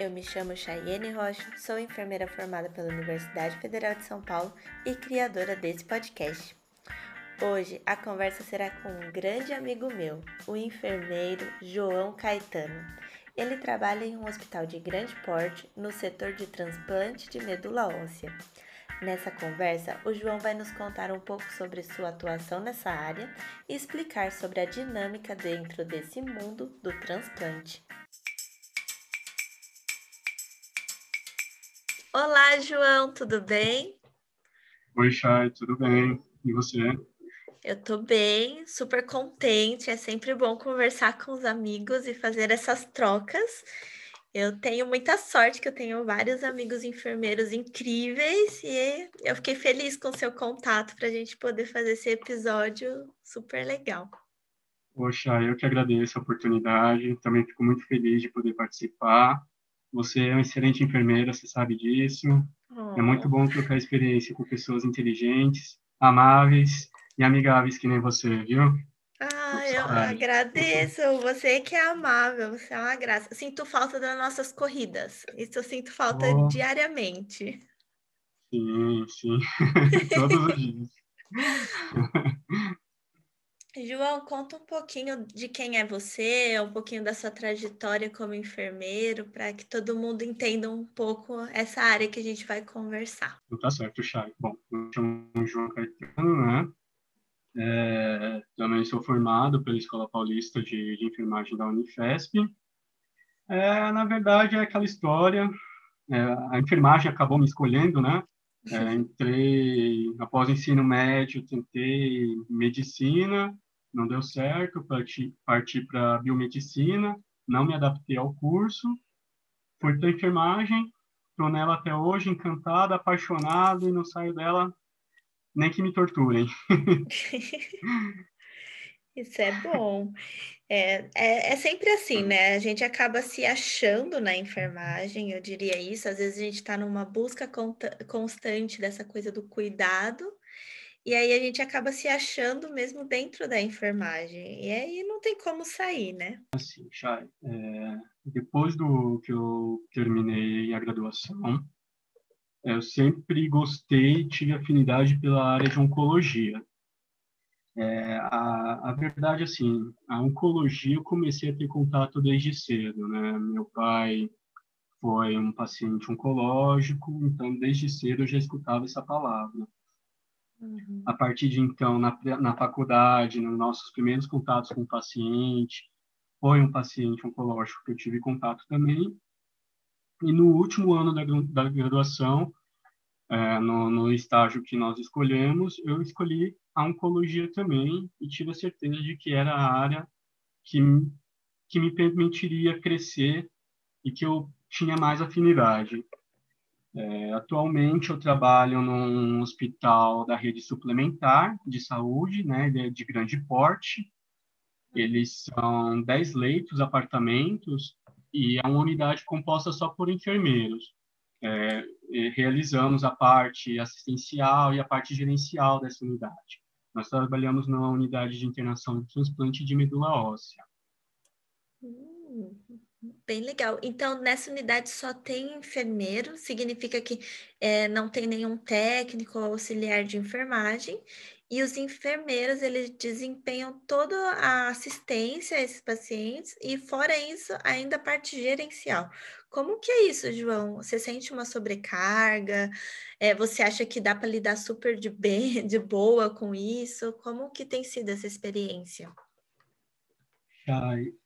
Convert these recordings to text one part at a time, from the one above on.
eu me chamo Chayene Rocha, sou enfermeira formada pela Universidade Federal de São Paulo e criadora desse podcast. Hoje a conversa será com um grande amigo meu, o enfermeiro João Caetano. Ele trabalha em um hospital de grande porte no setor de transplante de medula óssea. Nessa conversa, o João vai nos contar um pouco sobre sua atuação nessa área e explicar sobre a dinâmica dentro desse mundo do transplante. Olá, João, tudo bem? Oi, Chay, tudo bem? E você? Eu tô bem, super contente. É sempre bom conversar com os amigos e fazer essas trocas. Eu tenho muita sorte que eu tenho vários amigos enfermeiros incríveis e eu fiquei feliz com o seu contato para a gente poder fazer esse episódio super legal. Poxa, eu que agradeço a oportunidade, também fico muito feliz de poder participar. Você é uma excelente enfermeira, você sabe disso. Oh. É muito bom trocar experiência com pessoas inteligentes, amáveis e amigáveis que nem você, viu? Ah, eu agradeço. Você que é amável, você é uma graça. Sinto falta das nossas corridas. Isso eu sinto falta oh. diariamente. Sim, sim. Todos os dias. João, conta um pouquinho de quem é você, um pouquinho da sua trajetória como enfermeiro, para que todo mundo entenda um pouco essa área que a gente vai conversar. Tá certo, Chay. Bom, eu chamo João Caetano, né? É, também sou formado pela Escola Paulista de, de Enfermagem da Unifesp. É, na verdade, é aquela história. É, a enfermagem acabou me escolhendo, né? É, entrei após o ensino médio, tentei medicina, não deu certo, parti, parti para biomedicina, não me adaptei ao curso, fui para enfermagem, estou nela até hoje, encantado, apaixonado e não saio dela nem que me torturem. Isso é bom. É, é, é, sempre assim, né? A gente acaba se achando na enfermagem, eu diria isso. Às vezes a gente está numa busca constante dessa coisa do cuidado, e aí a gente acaba se achando mesmo dentro da enfermagem. E aí não tem como sair, né? Assim, Chay, é, depois do que eu terminei a graduação, eu sempre gostei, tive afinidade pela área de oncologia. É, a, a verdade, assim, a oncologia eu comecei a ter contato desde cedo, né? Meu pai foi um paciente oncológico, então desde cedo eu já escutava essa palavra. Uhum. A partir de então, na, na faculdade, nos nossos primeiros contatos com o paciente, foi um paciente oncológico que eu tive contato também, e no último ano da, da graduação, é, no, no, estágio que nós escolhemos, eu escolhi a oncologia também e tive a certeza de que era a área que, que me permitiria crescer e que eu tinha mais afinidade. É, atualmente eu trabalho num hospital da rede suplementar de saúde, né, é de grande porte. Eles são 10 leitos, apartamentos, e é uma unidade composta só por enfermeiros. É, realizamos a parte assistencial e a parte gerencial dessa unidade. Nós trabalhamos na unidade de internação de transplante de medula óssea. Hum, bem legal. Então, nessa unidade só tem enfermeiro, significa que é, não tem nenhum técnico ou auxiliar de enfermagem, e os enfermeiros, eles desempenham toda a assistência a esses pacientes e, fora isso, ainda a parte gerencial. Como que é isso, João? Você sente uma sobrecarga? É, você acha que dá para lidar super de bem, de boa com isso? Como que tem sido essa experiência?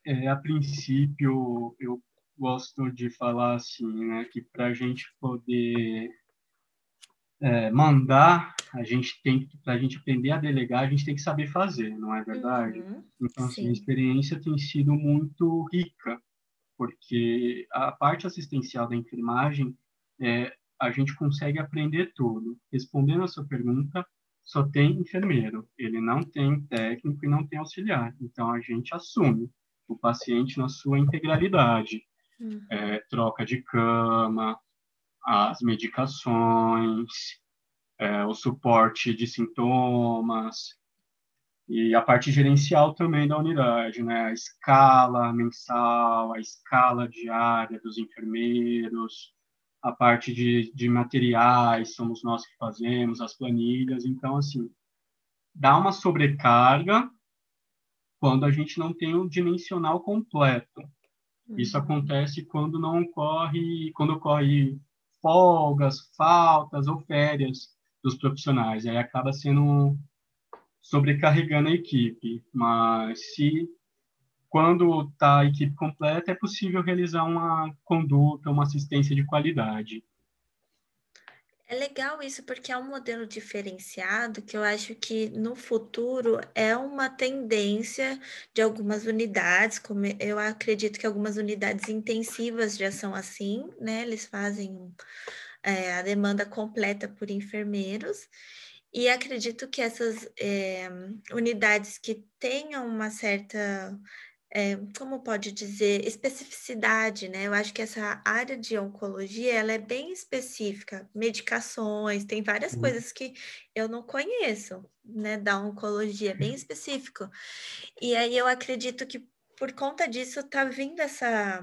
É, a princípio, eu gosto de falar assim, né, que para a gente poder é, mandar, a gente tem para a gente aprender a delegar, a gente tem que saber fazer, não é verdade? Uhum, então, assim, a experiência tem sido muito rica, porque a parte assistencial da enfermagem, é, a gente consegue aprender tudo. Respondendo a sua pergunta, só tem enfermeiro, ele não tem técnico e não tem auxiliar. Então, a gente assume o paciente na sua integralidade. Uhum. É, troca de cama, as medicações, é, o suporte de sintomas, E a parte gerencial também da unidade, né? A escala mensal, a escala diária dos enfermeiros, a parte de, de materiais, somos nós que fazemos, as planilhas. Então, assim, dá uma sobrecarga quando a gente não tem um dimensional completo. Isso uhum. acontece quando não ocorre, quando ocorre folgas, faltas ou férias dos profissionais. Aí acaba sendo sobrecarregando a equipe. Mas se quando está a equipe completa, é possível realizar uma conduta, uma assistência de qualidade. É legal isso porque é um modelo diferenciado que eu acho que no futuro é uma tendência de algumas unidades, como eu acredito que algumas unidades intensivas já são assim, né? Eles fazem é, a demanda completa por enfermeiros. E acredito que essas é, unidades que tenham uma certa é, como pode dizer, especificidade, né? Eu acho que essa área de oncologia, ela é bem específica, medicações, tem várias uhum. coisas que eu não conheço, né, da oncologia, é bem específico. E aí eu acredito que por conta disso tá vindo essa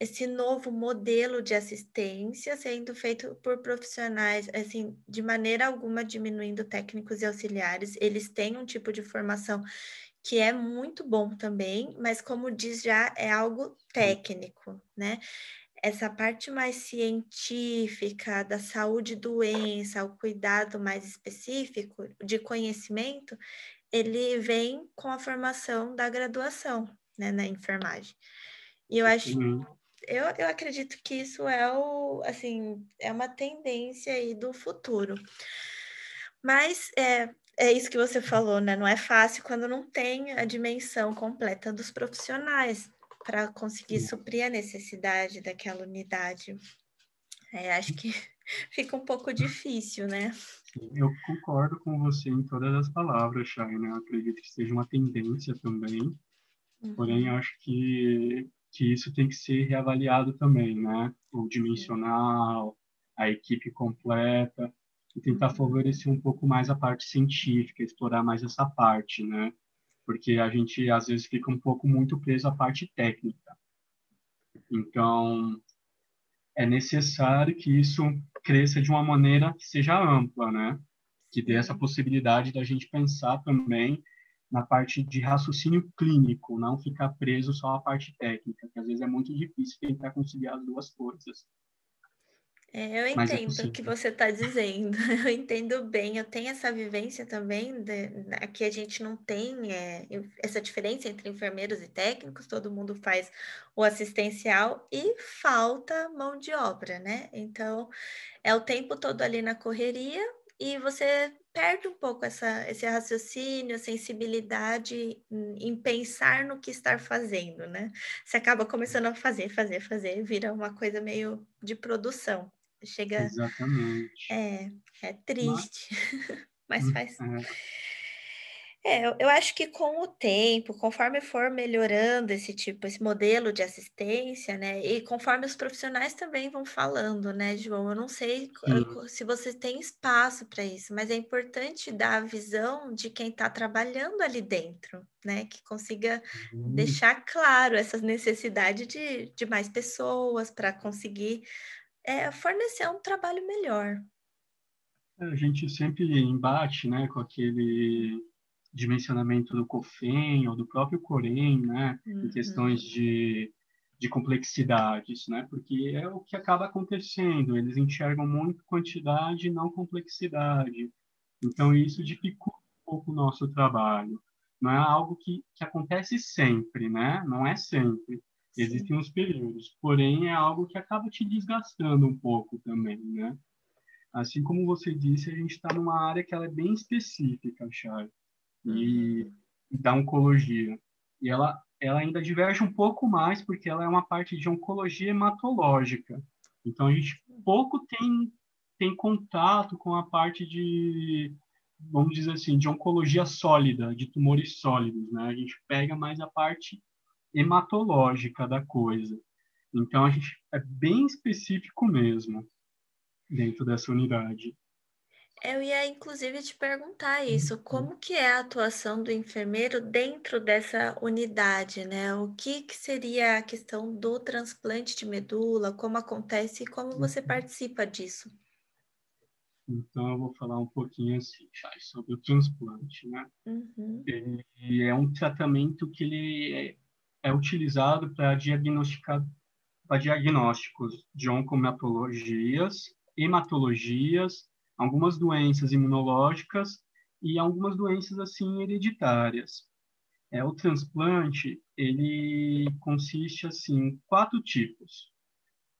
esse novo modelo de assistência sendo feito por profissionais, assim, de maneira alguma diminuindo técnicos e auxiliares, eles têm um tipo de formação que é muito bom também, mas como diz já, é algo técnico, né? Essa parte mais científica da saúde doença, o cuidado mais específico de conhecimento, ele vem com a formação da graduação, né, na enfermagem. E eu acho, uhum. eu, eu acredito que isso é o, assim, é uma tendência aí do futuro. Mas é, é isso que você falou, né? Não é fácil quando não tem a dimensão completa dos profissionais para conseguir suprir a necessidade daquela unidade. É, acho que fica um pouco difícil, né? Eu concordo com você em todas as palavras, Chay, né? Eu acredito que seja uma tendência também, uhum. porém acho que, que isso tem que ser reavaliado também, né? O dimensional, a equipe completa, e tentar favorecer um pouco mais a parte científica, explorar mais essa parte, né? Porque a gente às vezes fica um pouco muito preso à parte técnica. Então, é necessário que isso cresça de uma maneira que seja ampla, né? Que dê essa possibilidade da gente pensar também na parte de raciocínio clínico, não ficar preso só à parte técnica, que às vezes é muito difícil tentar conciliar as duas coisas. É, eu é entendo é o que você está dizendo, eu entendo bem, eu tenho essa vivência também, de, aqui a gente não tem é, essa diferença entre enfermeiros e técnicos, todo mundo faz o assistencial e falta mão de obra, né? Então, é o tempo todo ali na correria e você perde um pouco essa, esse raciocínio, a sensibilidade em, em pensar no que estar fazendo, né? Você acaba começando a fazer, fazer, fazer, vira uma coisa meio de produção. Chega. Exatamente. É, é triste, mas, mas faz. É, eu, eu acho que com o tempo, conforme for melhorando esse tipo, esse modelo de assistência, né? E conforme os profissionais também vão falando, né, João? Eu não sei Sim. se você tem espaço para isso, mas é importante dar a visão de quem está trabalhando ali dentro, né? Que consiga uhum. deixar claro essa necessidade de, de mais pessoas para conseguir é, fornecer um trabalho melhor. A gente sempre embate né, com aquele dimensionamento do COFEN ou do próprio COREM, né, uhum. em questões de, de complexidades, né, porque é o que acaba acontecendo, eles enxergam muito quantidade e não complexidade. Então, isso dificulta um pouco o nosso trabalho. Não é algo que, que acontece sempre, né? Não é sempre. Existem os períodos, porém é algo que acaba te desgastando um pouco também, né? Assim como você disse, a gente está numa área que ela é bem específica, Chay, e uhum. da oncologia. E ela, ela ainda diverge um pouco mais porque ela é uma parte de oncologia hematológica. Então a gente pouco tem tem contato com a parte de vamos dizer assim, de oncologia sólida, de tumores sólidos, né? A gente pega mais a parte hematológica da coisa. Então, a gente é bem específico mesmo dentro dessa unidade. Eu ia inclusive te perguntar isso, uhum. como que é a atuação do enfermeiro dentro dessa unidade, né? O que, que seria a questão do transplante de medula, como acontece e como você uhum. participa disso? Então, eu vou falar um pouquinho assim, sobre o transplante, né? Uhum. Ele é um tratamento que ele é, é utilizado para diagnosticar para diagnósticos de oncomatologias, hematologias, algumas doenças imunológicas e algumas doenças assim hereditárias. É o transplante, ele consiste assim em quatro tipos.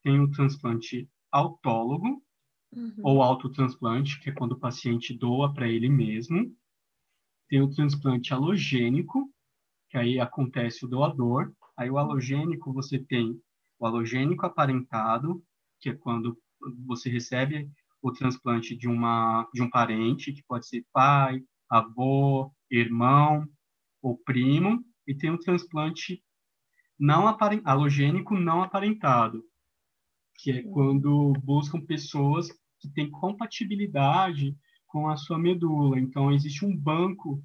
Tem o transplante autólogo uhum. ou autotransplante, que é quando o paciente doa para ele mesmo. Tem o transplante alogênico, que aí acontece o doador. Aí o alogênico você tem o alogênico aparentado, que é quando você recebe o transplante de uma de um parente, que pode ser pai, avô, irmão ou primo, e tem o transplante não aparent, alogênico não aparentado, que é quando buscam pessoas que têm compatibilidade com a sua medula. Então existe um banco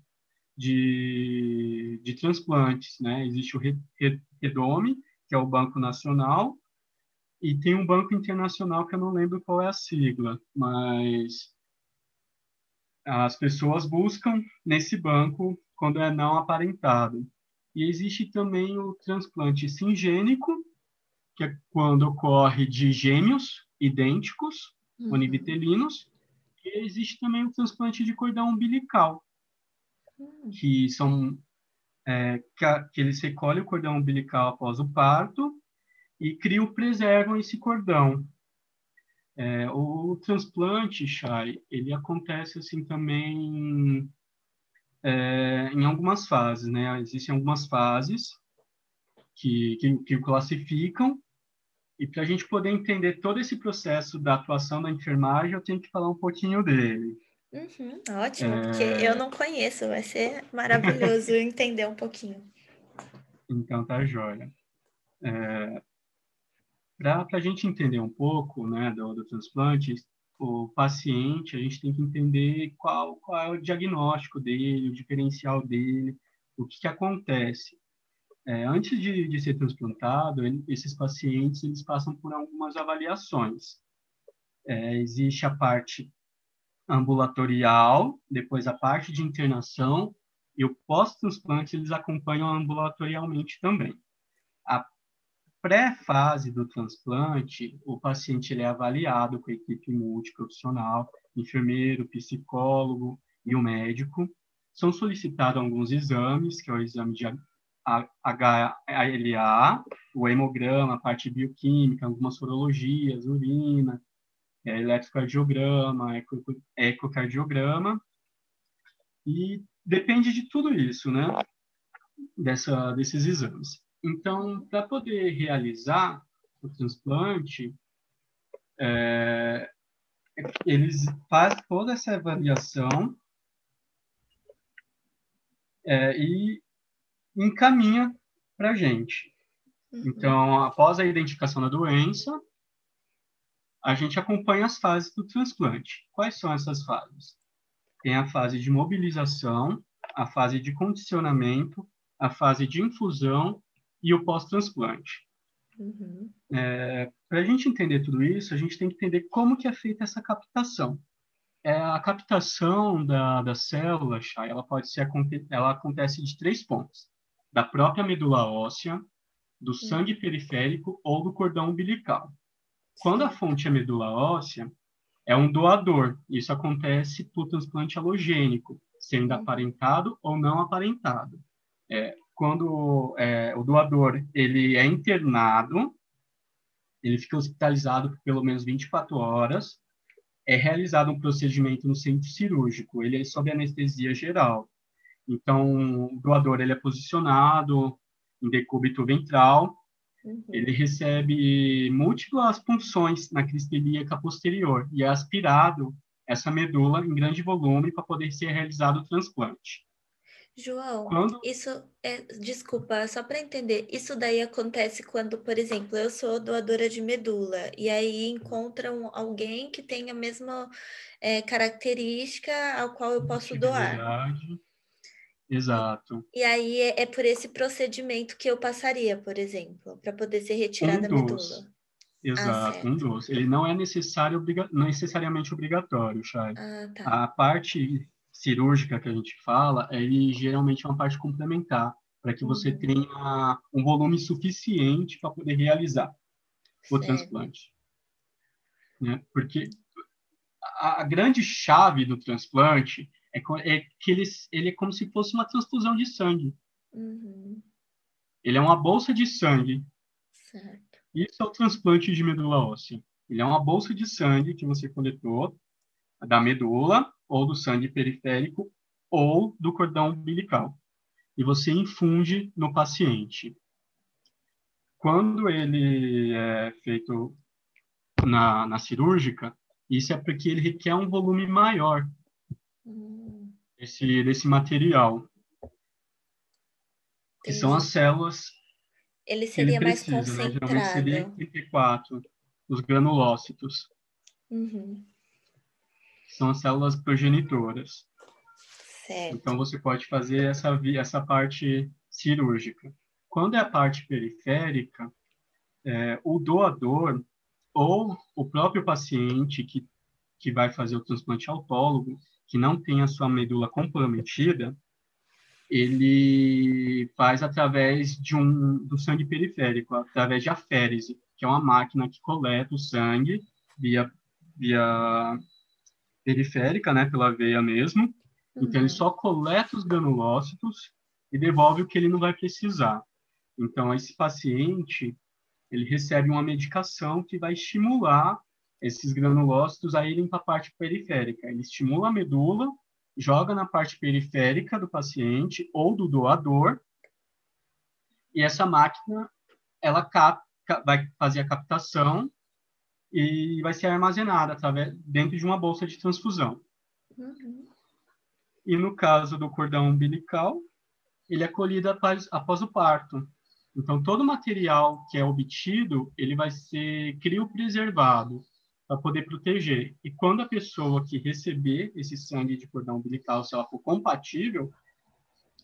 de, de transplantes, né? Existe o Redome, que é o Banco Nacional, e tem um banco internacional que eu não lembro qual é a sigla, mas as pessoas buscam nesse banco quando é não aparentado. E existe também o transplante singênico, que é quando ocorre de gêmeos idênticos, uhum. univitelinos, e existe também o transplante de cordão umbilical. Que são é, que, a, que eles recolhem o cordão umbilical após o parto e criam, preservam esse cordão. É, o transplante, Chay, ele acontece assim também é, em algumas fases, né? Existem algumas fases que, que, que classificam e para a gente poder entender todo esse processo da atuação da enfermagem, eu tenho que falar um pouquinho dele. Uhum, ótimo, é... porque eu não conheço, vai ser maravilhoso entender um pouquinho. Então tá jóia. É, para a gente entender um pouco né, do, do transplante, o paciente, a gente tem que entender qual, qual é o diagnóstico dele, o diferencial dele, o que, que acontece. É, antes de, de, ser transplantado, ele, esses pacientes eles passam por algumas avaliações. É, existe a parte ambulatorial, depois a parte de internação e o pós-transplante eles acompanham ambulatorialmente também. A pré-fase do transplante, o paciente ele é avaliado com a equipe multiprofissional, enfermeiro, psicólogo e o médico. São solicitados alguns exames, que é o exame de HLA, o hemograma, a parte bioquímica, algumas sorologias, urina, é, eletrocardiograma, eco, ecocardiograma, e depende de tudo isso, né? Dessa, desses exames. Então, para poder realizar o transplante, é, eles fazem toda essa avaliação é, e encaminha para a gente. Uhum. Então, após a identificação da doença, a gente acompanha as fases do transplante. Quais são essas fases? Tem a fase de mobilização, a fase de condicionamento, a fase de infusão e o pós-transplante. Uhum. É, Para a gente entender tudo isso, a gente tem que entender como que é feita essa captação. É, a captação da, da célula, ela pode ser ela acontece de três pontos: da própria medula óssea, do sangue periférico ou do cordão umbilical. Quando a fonte é medula óssea, é um doador. Isso acontece por transplante halogênico, sendo uhum. aparentado ou não aparentado. É, quando é, o doador ele é internado, ele fica hospitalizado por pelo menos 24 horas, é realizado um procedimento no centro cirúrgico, ele é sob anestesia geral. Então, o doador ele é posicionado em decúbito ventral, uhum. ele recebe múltiplas punções na crista ilíaca posterior e é aspirado essa medula em grande volume para poder ser realizado o transplante. João, quando... isso é, desculpa, só para entender, isso daí acontece quando, por exemplo, eu sou doadora de medula e aí encontram alguém que tem a mesma é, característica ao qual eu posso doar. Exato. E aí é, é, por esse procedimento que eu passaria, por exemplo, para poder ser retirada um a medula. Exato, ah, um dos. Ele não é necessário, obriga... não necessariamente obrigatório, Chay. Ah, tá. A parte cirúrgica que a gente fala, ele geralmente é uma parte complementar, para que você uhum. tenha um volume suficiente para poder realizar o certo. transplante. Né? Porque a, a, grande chave do transplante é, é, que ele, ele é como se fosse uma transfusão de sangue. Uhum. Ele é uma bolsa de sangue. Certo. Isso é o transplante de medula óssea. Ele é uma bolsa de sangue que você coletou da medula ou do sangue periférico ou do cordão umbilical. E você infunde no paciente. Quando ele é feito na, na cirúrgica, isso é porque ele requer um volume maior hum. Desse, desse material. Que são as células. Ele seria ele precisa, mais concentrado. Né? Geralmente seria 34, os granulócitos. Uhum são as células progenitoras. Certo. Então, você pode fazer essa, essa parte cirúrgica. Quando é a parte periférica, é, o doador ou o próprio paciente que, que vai fazer o transplante autólogo, que não tem a sua medula comprometida, ele faz através de um do sangue periférico, através de aférese, que é uma máquina que coleta o sangue via via periférica, né, pela veia mesmo. Uhum. Então, ele só coleta os granulócitos e devolve o que ele não vai precisar. Então, esse paciente, ele recebe uma medicação que vai estimular esses granulócitos a irem para a parte periférica. Ele estimula a medula, joga na parte periférica do paciente ou do doador, e essa máquina, ela cap, vai fazer a captação e vai ser armazenada através, dentro de uma bolsa de transfusão. Uhum. E no caso do cordão umbilical, ele é colhido após, após o parto. Então, todo o material que é obtido, ele vai ser criopreservado para poder proteger. E quando a pessoa que receber esse sangue de cordão umbilical, se ela for compatível,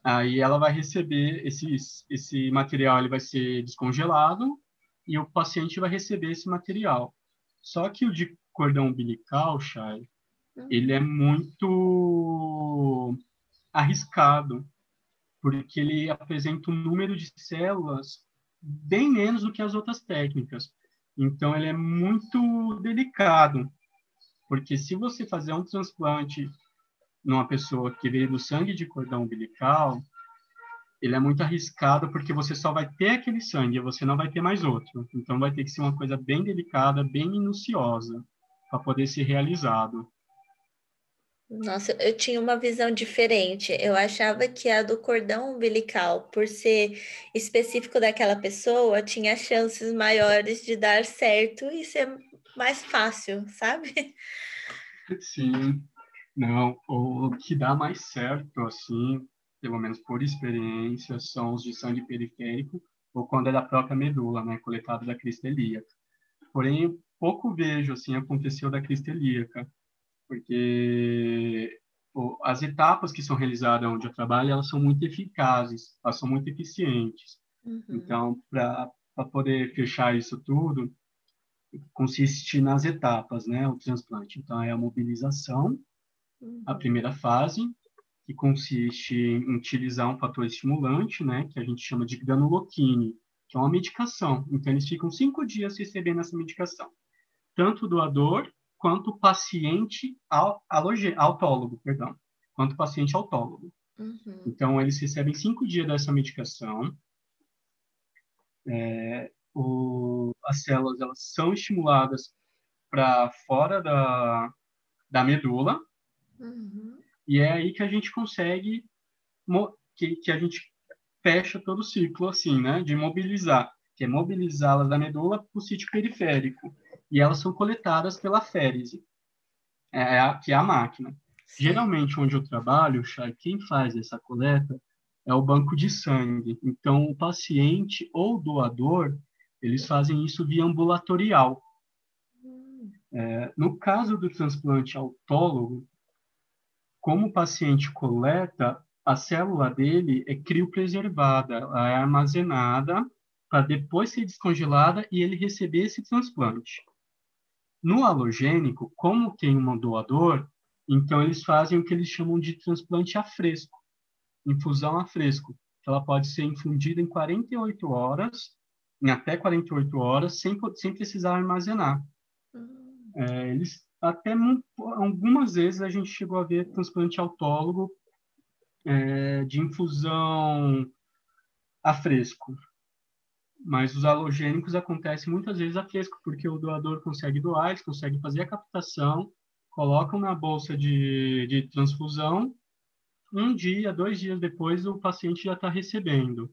aí ela vai receber esses, esse material, ele vai ser descongelado e o paciente vai receber esse material. Só que o de cordão umbilical, Chay, uhum. ele é muito arriscado, porque ele apresenta um número de células bem menos do que as outras técnicas. Então, ele é muito delicado, porque se você fazer um transplante numa pessoa que veio do sangue de cordão umbilical, ele é muito arriscado porque você só vai ter aquele sangue, você não vai ter mais outro. Então vai ter que ser uma coisa bem delicada, bem minuciosa para poder ser realizado. Nossa, eu tinha uma visão diferente. Eu achava que a do cordão umbilical, por ser específico daquela pessoa, tinha chances maiores de dar certo e ser mais fácil, sabe? Sim. Não, o que dá mais certo, assim, pelo menos por experiência, são os de sangue periférico ou quando é da própria medula, né, coletado da crista ilíaca. Porém, pouco vejo assim aconteceu da crista ilíaca, porque as etapas que são realizadas onde eu trabalho, elas são muito eficazes, elas são muito eficientes. Uhum. Então, para poder fechar isso tudo, consiste nas etapas, né, o transplante. Então, é a mobilização, uhum. a primeira fase, que consiste em utilizar um fator estimulante, né, que a gente chama de granuloquine, que é uma medicação. Então, eles ficam cinco dias recebendo essa medicação. Tanto o doador quanto o paciente autólogo, perdão, quanto paciente autólogo. Uhum. Então, eles recebem cinco dias dessa medicação. É, o, as células elas são estimuladas para fora da, da medula. Uhum. E é aí que a gente consegue, que, que a gente fecha todo o ciclo, assim, né? De mobilizar, que é mobilizá-las da medula para o sítio periférico. E elas são coletadas pela férese, é, é que é a máquina. Geralmente, onde eu trabalho, quem faz essa coleta é o banco de sangue. Então, o paciente ou doador, eles fazem isso via ambulatorial. É, no caso do transplante autólogo, como o paciente coleta, a célula dele é criopreservada, ela é armazenada para depois ser descongelada e ele receber esse transplante. No halogênico, como tem um doador, então eles fazem o que eles chamam de transplante a fresco, infusão a fresco. Ela pode ser infundida em 48 horas, em até 48 horas, sem, sem precisar armazenar. Hum. É, eles até algumas vezes a gente chegou a ver transplante autólogo é, de infusão a fresco. Mas os halogênicos acontecem muitas vezes a fresco, porque o doador consegue doar, eles conseguem fazer a captação, colocam na bolsa de, de transfusão, um dia, dois dias depois, o paciente já está recebendo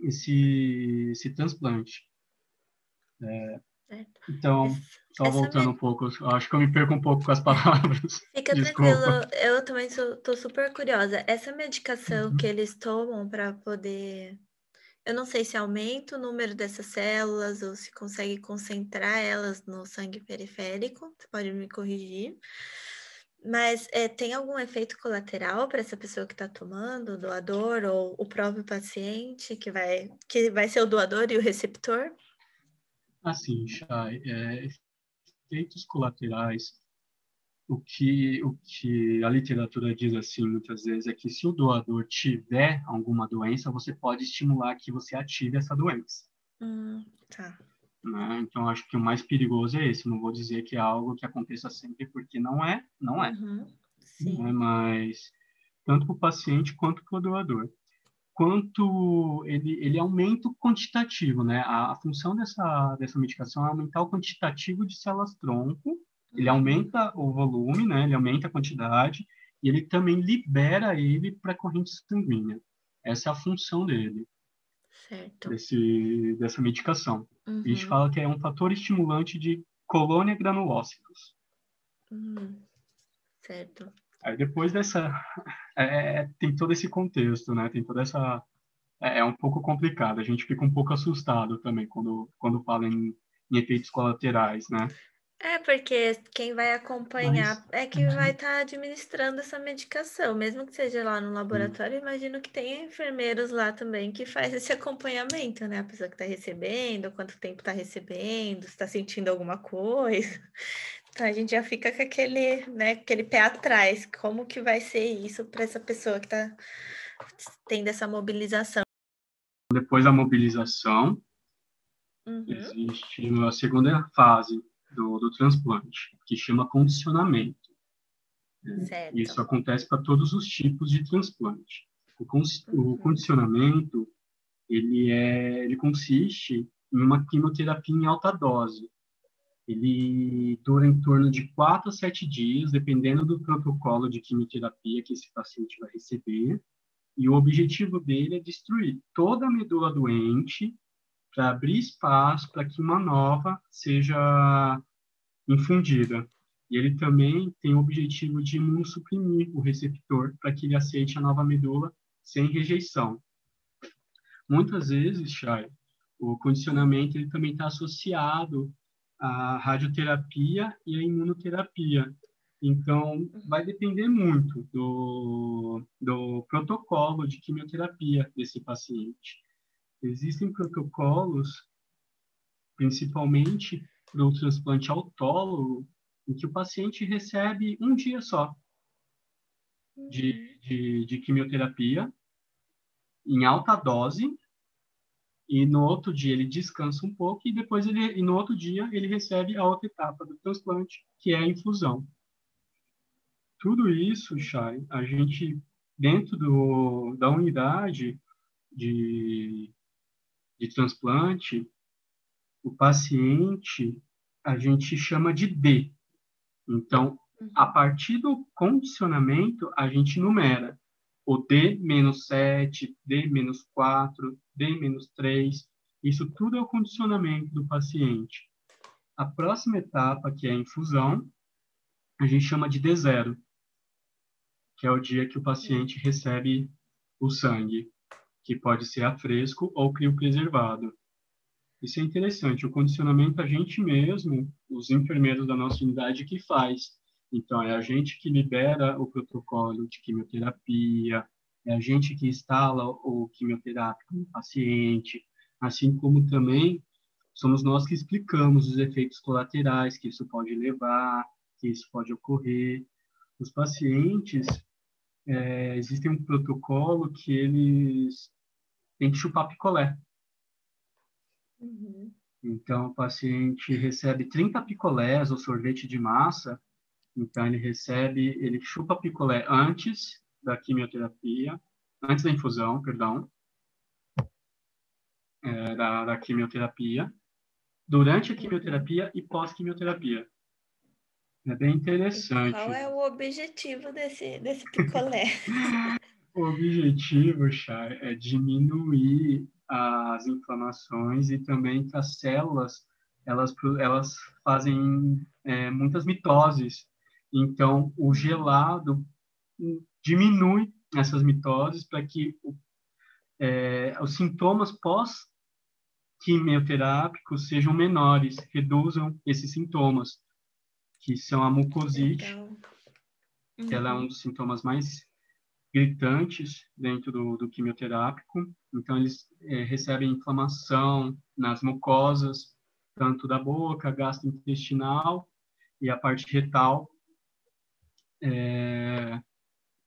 esse, esse transplante. É, então, só Essa voltando minha... um pouco, acho que eu me perco um pouco com as palavras. Fica Desculpa. tranquilo, eu também estou super curiosa. Essa medicação uhum. que eles tomam para poder. Eu não sei se aumenta o número dessas células ou se consegue concentrar elas no sangue periférico, você pode me corrigir. Mas é, tem algum efeito colateral para essa pessoa que está tomando, o doador ou o próprio paciente que vai, que vai ser o doador e o receptor? Assim, Chay, é, efeitos colaterais, o que, o que a literatura diz assim muitas vezes é que se o doador tiver alguma doença, você pode estimular que você ative essa doença. Hum, tá. Né? Então, acho que o mais perigoso é esse. Não vou dizer que é algo que aconteça sempre, porque não é, não é. Uhum, sim. Né? Mas, tanto para o paciente quanto para o doador quanto ele, ele aumenta o quantitativo, né? A, a, função dessa, dessa medicação é aumentar o quantitativo de células-tronco, ele aumenta o volume, né? Ele aumenta a quantidade e ele também libera ele para a corrente sanguínea. Essa é a função dele. Certo. Desse, dessa medicação. Uhum. A gente fala que é um fator estimulante de colônia granulócitos. Uhum. Certo. Aí depois dessa. É, é, tem todo esse contexto, né? Tem toda essa. É, é, um pouco complicado. A gente fica um pouco assustado também quando, quando fala em, em efeitos colaterais, né? É, porque quem vai acompanhar Mas... é quem vai estar tá administrando essa medicação, mesmo que seja lá no laboratório, imagino que tenha enfermeiros lá também que faz esse acompanhamento, né? A pessoa que está recebendo, quanto tempo está recebendo, se está sentindo alguma coisa. Então a gente já fica com aquele, né, aquele pé atrás. Como que vai ser isso para essa pessoa que está tendo essa mobilização? Depois da mobilização, uhum. existe a segunda fase do, do transplante, que chama condicionamento. Certo. Isso acontece para todos os tipos de transplante. O, uhum. o condicionamento ele é, ele consiste em uma quimioterapia em alta dose, ele dura em torno de 4 a 7 dias, dependendo do protocolo de quimioterapia que esse paciente vai receber. E o objetivo dele é destruir toda a medula doente para abrir espaço para que uma nova seja infundida. E ele também tem o objetivo de imunossuprimir o receptor para que ele aceite a nova medula sem rejeição. Muitas vezes, Chay, o condicionamento ele também está associado a radioterapia e a imunoterapia. Então, vai depender muito do, do protocolo de quimioterapia desse paciente. Existem protocolos, principalmente para o transplante autólogo, em que o paciente recebe um dia só de, de, de quimioterapia em alta dose e no outro dia ele descansa um pouco e depois ele e no outro dia ele recebe a outra etapa do transplante, que é a infusão. Tudo isso, Chay, a gente dentro do, da unidade de, de transplante, o paciente a gente chama de D. Então, a uhum. partir do condicionamento, a gente numera o D-7, D-4, D-3. Isso tudo é o condicionamento do paciente. A próxima etapa, que é a infusão, a gente chama de D0. que é o dia que o paciente recebe o sangue, que pode ser a fresco ou criopreservado. Isso é interessante. O condicionamento a gente mesmo, os enfermeiros da nossa unidade que faz. Então é a gente que libera o protocolo de quimioterapia, é a gente que instala o quimioterápico no paciente, assim como também somos nós que explicamos os efeitos colaterais que isso pode levar, que isso pode ocorrer. Os pacientes, é, existem um protocolo que eles têm que chupar picolé. Uhum. Então, o paciente recebe 30 picolés ou sorvete de massa, então ele recebe, ele chupa picolé antes da quimioterapia, antes da infusão, perdão, é, da, da quimioterapia, durante a quimioterapia e pós-quimioterapia. É bem interessante. Qual é o objetivo desse, desse picolé? o objetivo, Chay, é diminuir as inflamações e também que as células elas, elas fazem é, muitas mitoses. Então, o gelado diminui essas mitoses para que é, os sintomas pós-quimioterápicos sejam menores, reduzam esses sintomas, que são a mucosite, uhum. que ela é um dos sintomas mais gritantes dentro do, do quimioterápico. Então, eles é, recebem inflamação nas mucosas, tanto da boca, gastrointestinal e a parte retal. É,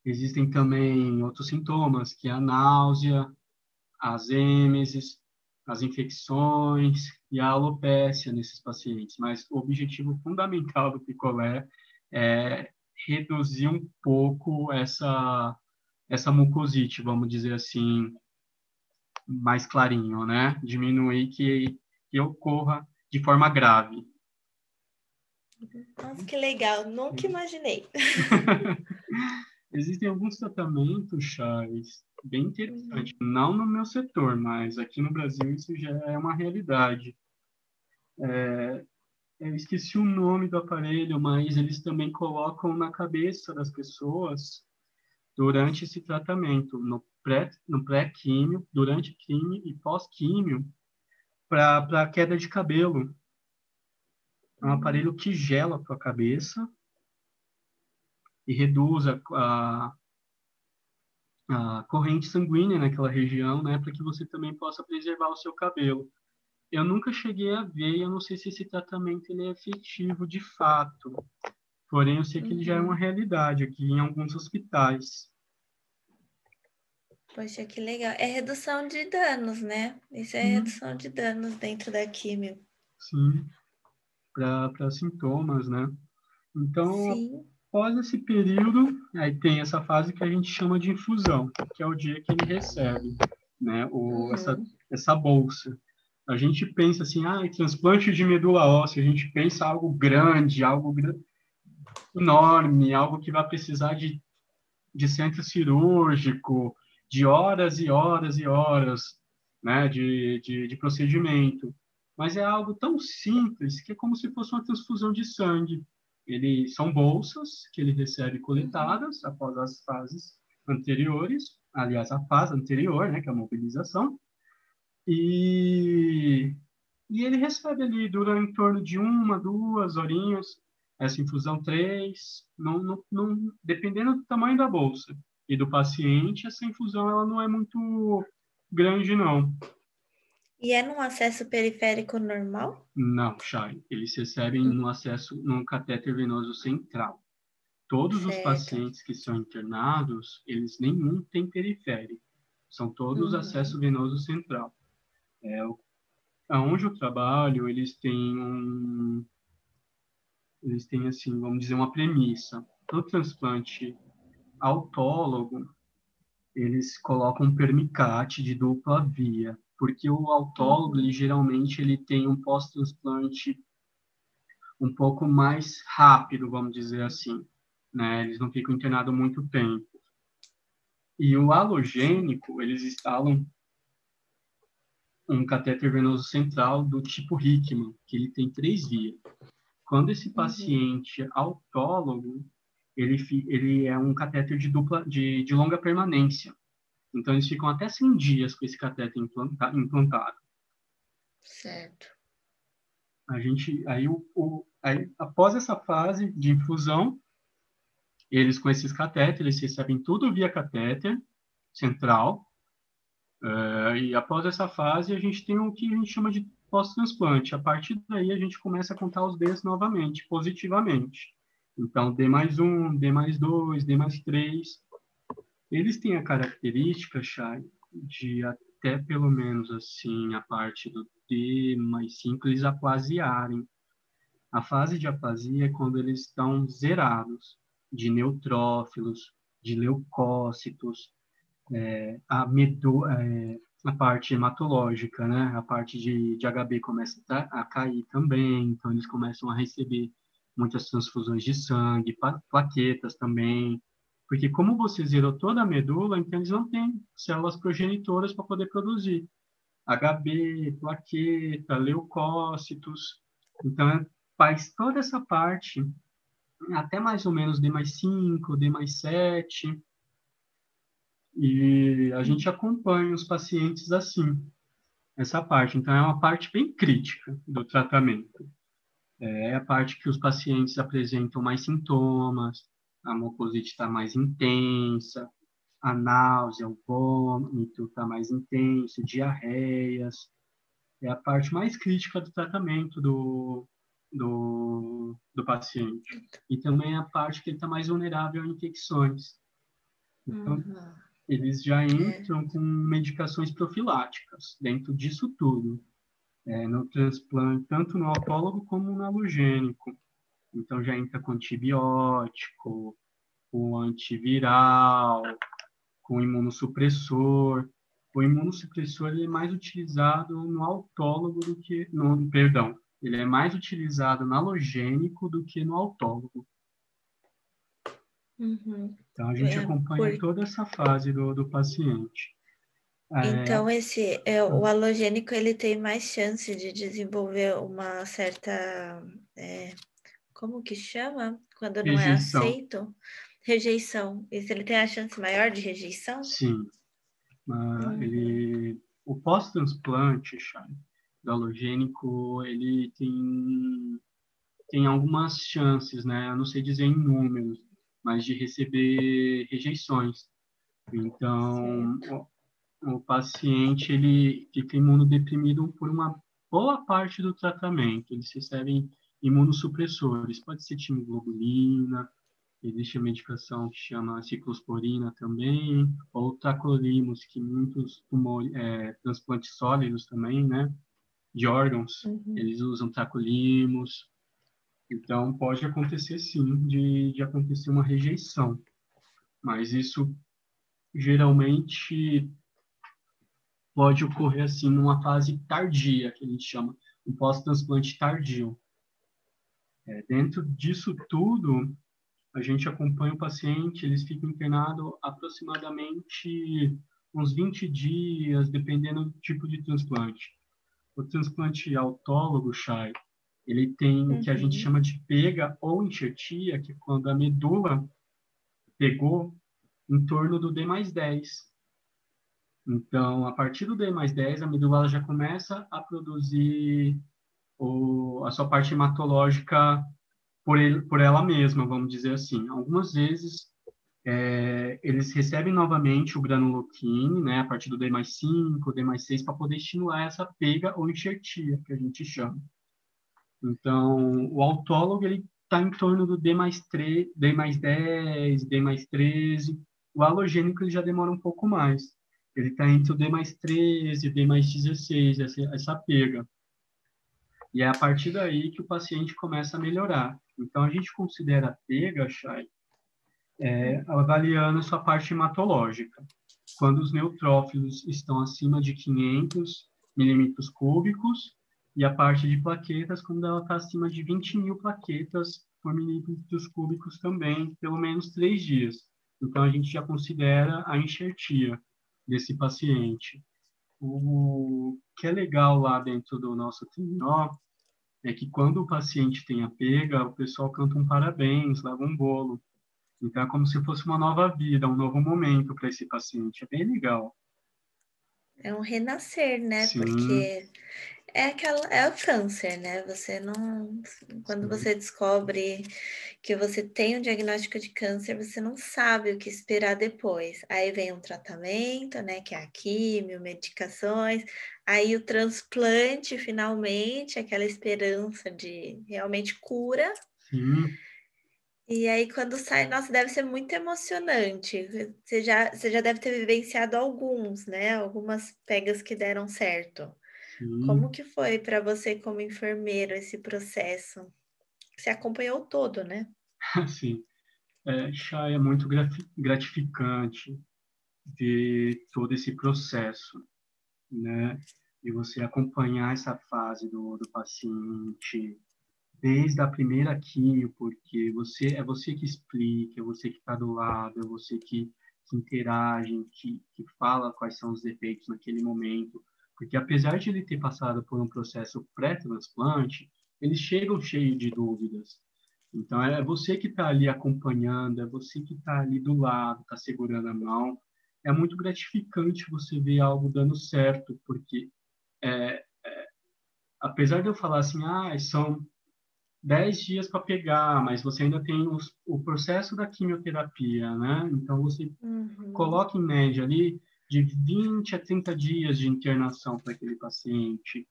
existem também outros sintomas, que é a náusea, as êmeses, as infecções e a alopécia nesses pacientes. Mas o objetivo fundamental do picolé é reduzir um pouco essa essa mucosite, vamos dizer assim, mais clarinho, né? Diminuir que, que ocorra de forma grave. Nossa, que legal, nunca imaginei. Existem alguns tratamentos, Charles, bem interessantes. Uhum. Não no meu setor, mas aqui no Brasil isso já é uma realidade. É, eu esqueci o nome do aparelho, mas eles também colocam na cabeça das pessoas durante esse tratamento, no pré, no pré-químio, durante químio e pós-químio, para queda de cabelo. É um aparelho que gela a tua cabeça e reduz a, a, a corrente sanguínea naquela região, né, para que você também possa preservar o seu cabelo. Eu nunca cheguei a ver, eu não sei se esse tratamento ele é efetivo de fato, Porém, eu sei que ele já é uma uhum. realidade aqui em alguns hospitais. Poxa, que legal. É redução de danos, né? Isso é redução de danos dentro da químio. Sim, para sintomas, né? Então, Sim. após esse período, aí tem essa fase que a gente chama de infusão, que é o dia que ele recebe, né? O, uhum. essa, essa bolsa. A gente pensa assim, ah, transplante de medula óssea, a gente pensa algo grande, algo grande enorme, algo que vai precisar de, de centro cirúrgico, de horas e horas e horas né, de, de, de procedimento. Mas é algo tão simples que é como se fosse uma transfusão de sangue. Ele, são bolsas que ele recebe coletadas após as fases anteriores, aliás, a fase anterior, né, que é a mobilização, e, e ele recebe ali, dura em torno de uma, duas horinhas, essa infusão 3, não, não, não, dependendo do tamanho da bolsa e do paciente, essa infusão ela não é muito grande, não. E é num acesso periférico normal? Não, Chay. Eles recebem hum. no acesso num catéter venoso central. Todos certo. os pacientes que são internados, eles nenhum tem periférico. São todos uhum. acesso venoso central. É, onde eu trabalho, eles têm um, eles têm, assim, vamos dizer, uma premissa. No transplante autólogo, eles colocam um permicate de dupla via, porque o autólogo, ele, geralmente, ele tem um pós-transplante um pouco mais rápido, vamos dizer assim. Né? Eles não ficam internados muito tempo. E o halogênico, eles instalam um catéter venoso central do tipo Hickman, que ele tem três vias. Quando esse uhum. paciente autólogo, ele, ele é um catéter de dupla, de, de longa permanência. Então, eles ficam até 100 dias com esse catéter implantado. Certo. A gente, aí, o, o, aí, após essa fase de infusão, eles com esses catéteres, eles recebem tudo via catéter central. Uh, e após essa fase, a gente tem o que a gente chama de pós-transplante. A partir daí, a gente começa a contar os Ds novamente, positivamente. Então, D mais um, D mais dois, D mais três. Eles têm a característica, Chay, de até pelo menos assim, a parte do D mais cinco, eles aplasiarem. A fase de aplasia é quando eles estão zerados de neutrófilos, de leucócitos, é, a, medo, é, a parte hematológica, né? A parte de, de HB começa a cair também, então eles começam a receber muitas transfusões de sangue, plaquetas também, porque como você zerou toda a medula, então eles não têm células progenitoras para poder produzir HB, plaqueta, leucócitos, então faz toda essa parte até mais ou menos D mais 5, D mais 7. E a gente acompanha os pacientes assim, essa parte. Então, é uma parte bem crítica do tratamento. É a parte que os pacientes apresentam mais sintomas, a mucosite está mais intensa, a náusea, o vômito está mais intenso, diarreias. É a parte mais crítica do tratamento do, do, do paciente. E também a parte que ele está mais vulnerável a infecções. Então, uhum. Eles já entram com medicações profiláticas dentro disso tudo. É, no transplante, tanto no autólogo como no halogênico. Então, já entra com antibiótico, com antiviral, com imunossupressor. O imunossupressor ele é mais utilizado no autólogo do que no, perdão, ele é mais utilizado no halogênico do que no autólogo. Uhum. Então, a gente é, acompanha por... toda essa fase do, do paciente. É, então, esse, é, o halogênico, ele tem mais chance de desenvolver uma certa, é, como que chama? Quando não é rejeição. é aceito? Rejeição. Esse, ele tem a chance maior de rejeição? Sim. Uh, uhum. ele, o pós-transplante, do halogênico, ele tem, tem algumas chances, né? Eu não sei dizer em números, mas de receber rejeições. Então, o, o, paciente, ele fica imunodeprimido por uma boa parte do tratamento. Eles recebem imunossupressores, pode ser timoglobulina, existe a medicação que chama ciclosporina também, ou tacrolimus, que muitos tumores, é, transplantes sólidos também, né? de órgãos, uhum. eles usam tacolimos. Então, pode acontecer sim de, de acontecer uma rejeição, mas isso geralmente pode ocorrer assim numa fase tardia, que a gente chama, um pós-transplante tardio. É, dentro disso tudo, a gente acompanha o paciente, eles ficam internados aproximadamente uns 20 dias, dependendo do tipo de transplante. O transplante autólogo, Chay, ele tem uhum. o que a gente uhum. chama de pega ou enxertia, que é quando a medula pegou em torno do D mais 10. Então, a partir do D mais 10, a medula já começa a produzir o, a sua parte hematológica por, ele, por ela mesma, vamos dizer assim. Algumas vezes é, eles recebem novamente o granuloquine, né, a partir do D mais 5, D mais 6, para poder estimular essa pega ou enxertia, que a gente chama. Então, o autólogo, ele está em torno do D mais, 3, D mais 10, D mais 13. O halogênico, ele já demora um pouco mais. Ele está entre o D mais 13 e D mais 16, essa, essa pega. E é a partir daí que o paciente começa a melhorar. Então, a gente considera a pega, Chay, é, avaliando a sua parte hematológica. Quando os neutrófilos estão acima de 500 milímetros cúbicos e a parte de plaquetas quando ela está acima de 20 mil plaquetas por milímetros cúbicos também, pelo menos três dias. Então, a gente já considera a enxertia desse paciente. O que é legal lá dentro do nosso TNO é que quando o paciente tem a pega, o pessoal canta um parabéns, leva um bolo Então, é como se fosse uma nova vida, um novo momento para esse paciente. É bem legal. É um renascer, né? Sim. Porque é aquela é o câncer, né? Você não quando Sim. você descobre que você tem um diagnóstico de câncer, você não sabe o que esperar depois. Aí vem um tratamento, né, que é a químio, medicações, aí o transplante finalmente, aquela esperança de realmente cura. Sim. E aí, quando sai, nossa, deve ser muito emocionante. Você já, você já deve ter vivenciado alguns, né? Algumas pegas que deram certo. Como que foi para você como enfermeiro esse processo? Você acompanhou todo, né? Sim. É, Chá, é muito gratificante ver todo esse processo, né? E você acompanhar essa fase do, do paciente desde a primeira quimio, porque você é você que explica, é você que está do lado, é você que, que interage, que, que fala quais são os defeitos naquele momento, porque apesar de ele ter passado por um processo pré-transplante, eles chegam cheios de dúvidas. Então, é você que está ali acompanhando, é você que está ali do lado, está segurando a mão. É muito gratificante você ver algo dando certo, porque é, é, apesar de eu falar assim, ah, são 10 dias para pegar, mas você ainda tem os, o processo da quimioterapia, né? Então, você uhum. coloca em média ali de 20 a 30 dias de internação para aquele paciente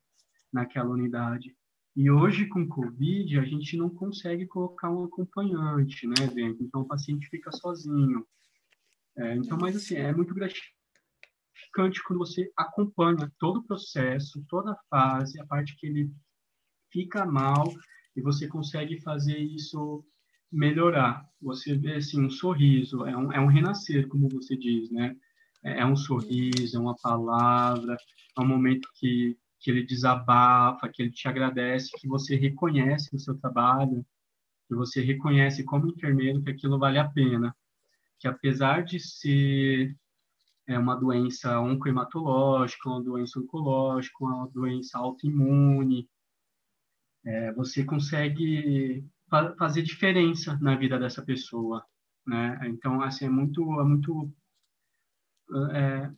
naquela unidade. E hoje, com Covid, a gente não consegue colocar um acompanhante né, dentro, então o paciente fica sozinho. É, então, mas assim, é muito gratificante quando você acompanha todo o processo, toda a fase, a parte que ele fica mal, e você consegue fazer isso melhorar. Você vê, assim, um sorriso, é um, é um renascer, como você diz, né? É, é um sorriso, é uma palavra, é um momento que, que ele desabafa, que ele te agradece, que você reconhece o seu trabalho, que você reconhece como enfermeiro que aquilo vale a pena. Que apesar de ser é, uma doença oncohematológica, uma doença oncológica, uma doença autoimune, é, você consegue fa fazer diferença na vida dessa pessoa, né? Então, assim, é muito, é muito é,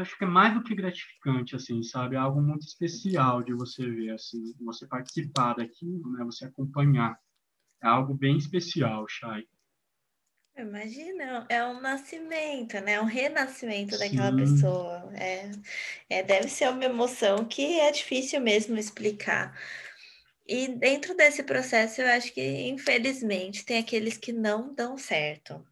acho que é mais do que gratificante, assim, sabe? É algo muito especial de você ver, assim, você participar daquilo, né? Você acompanhar. É algo bem especial, Chay. Imagina, é um nascimento, né? Um renascimento daquela Sim. pessoa. É, é, deve ser uma emoção que é difícil mesmo explicar. E dentro desse processo, eu acho que, infelizmente, tem aqueles que não dão certo.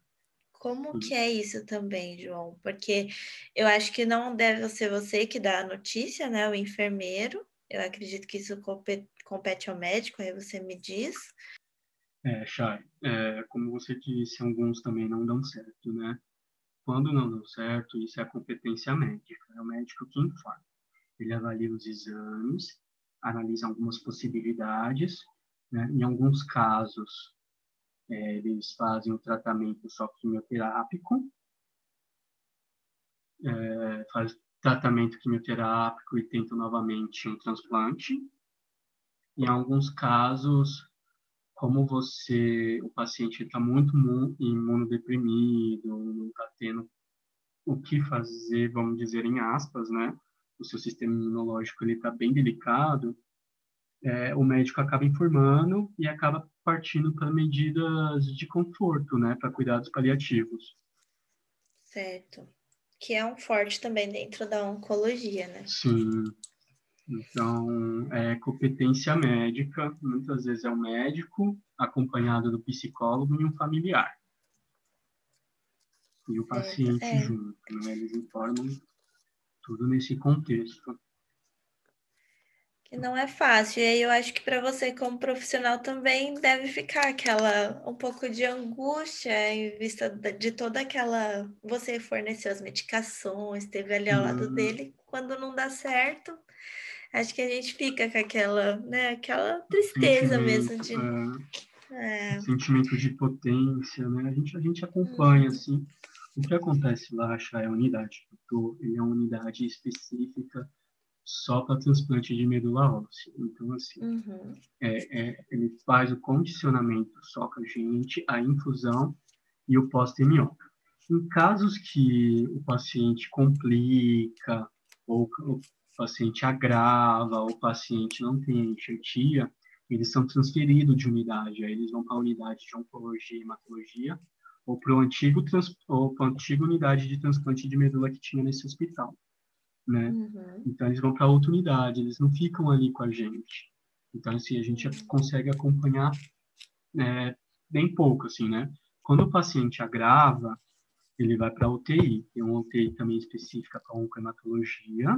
Como que é isso também, João? Porque eu acho que não deve ser você que dá a notícia, né? O enfermeiro. Eu acredito que isso compete ao médico, aí você me diz. É, Chay, é, como você disse, alguns também não dão certo, né? Quando não dão certo, isso é competência médica, é o médico que informa. Ele avalia os exames, analisa algumas possibilidades, né? em alguns casos, é, eles fazem o tratamento só quimioterápico, é, faz tratamento quimioterápico e tentam novamente um transplante. Em alguns casos, como você, o paciente está muito imunodeprimido, não está tendo o que fazer, vamos dizer em aspas, né? O seu sistema imunológico ele está bem delicado. É, o médico acaba informando e acaba partindo para medidas de conforto, né, para cuidados paliativos. Certo. Que é um forte também dentro da oncologia, né? Sim. Então, é competência médica, muitas vezes é o médico acompanhado do psicólogo e um familiar. E o paciente é. junto, né? Eles informam tudo nesse contexto que não é fácil. E aí eu acho que para você como profissional também deve ficar aquela um pouco de angústia em vista de toda aquela você forneceu as medicações, esteve ali ao lado uhum. dele, quando não dá certo, acho que a gente fica com aquela, né, aquela tristeza mesmo de é, é. sentimento de potência, né? A gente a gente acompanha uhum. assim. O que acontece lá, achar é a unidade. Ele é uma unidade específica só para transplante de medula óssea. Então, assim, uhum. é, é, ele faz o condicionamento só com a gente, a infusão e o pós-TMO. Em casos que o paciente complica, ou o paciente agrava, ou o paciente não tem enxertia, eles são transferidos de unidade, aí eles vão para a unidade de oncologia e hematologia, ou para a antiga unidade de transplante de medula que tinha nesse hospital, né? Uhum. Então eles vão para outra unidade, eles não ficam ali com a gente. Então assim a gente uhum. consegue acompanhar é, bem pouco, assim, né? Quando o paciente agrava, ele vai para a UTI. Tem uma UTI também específica para oncohematologia.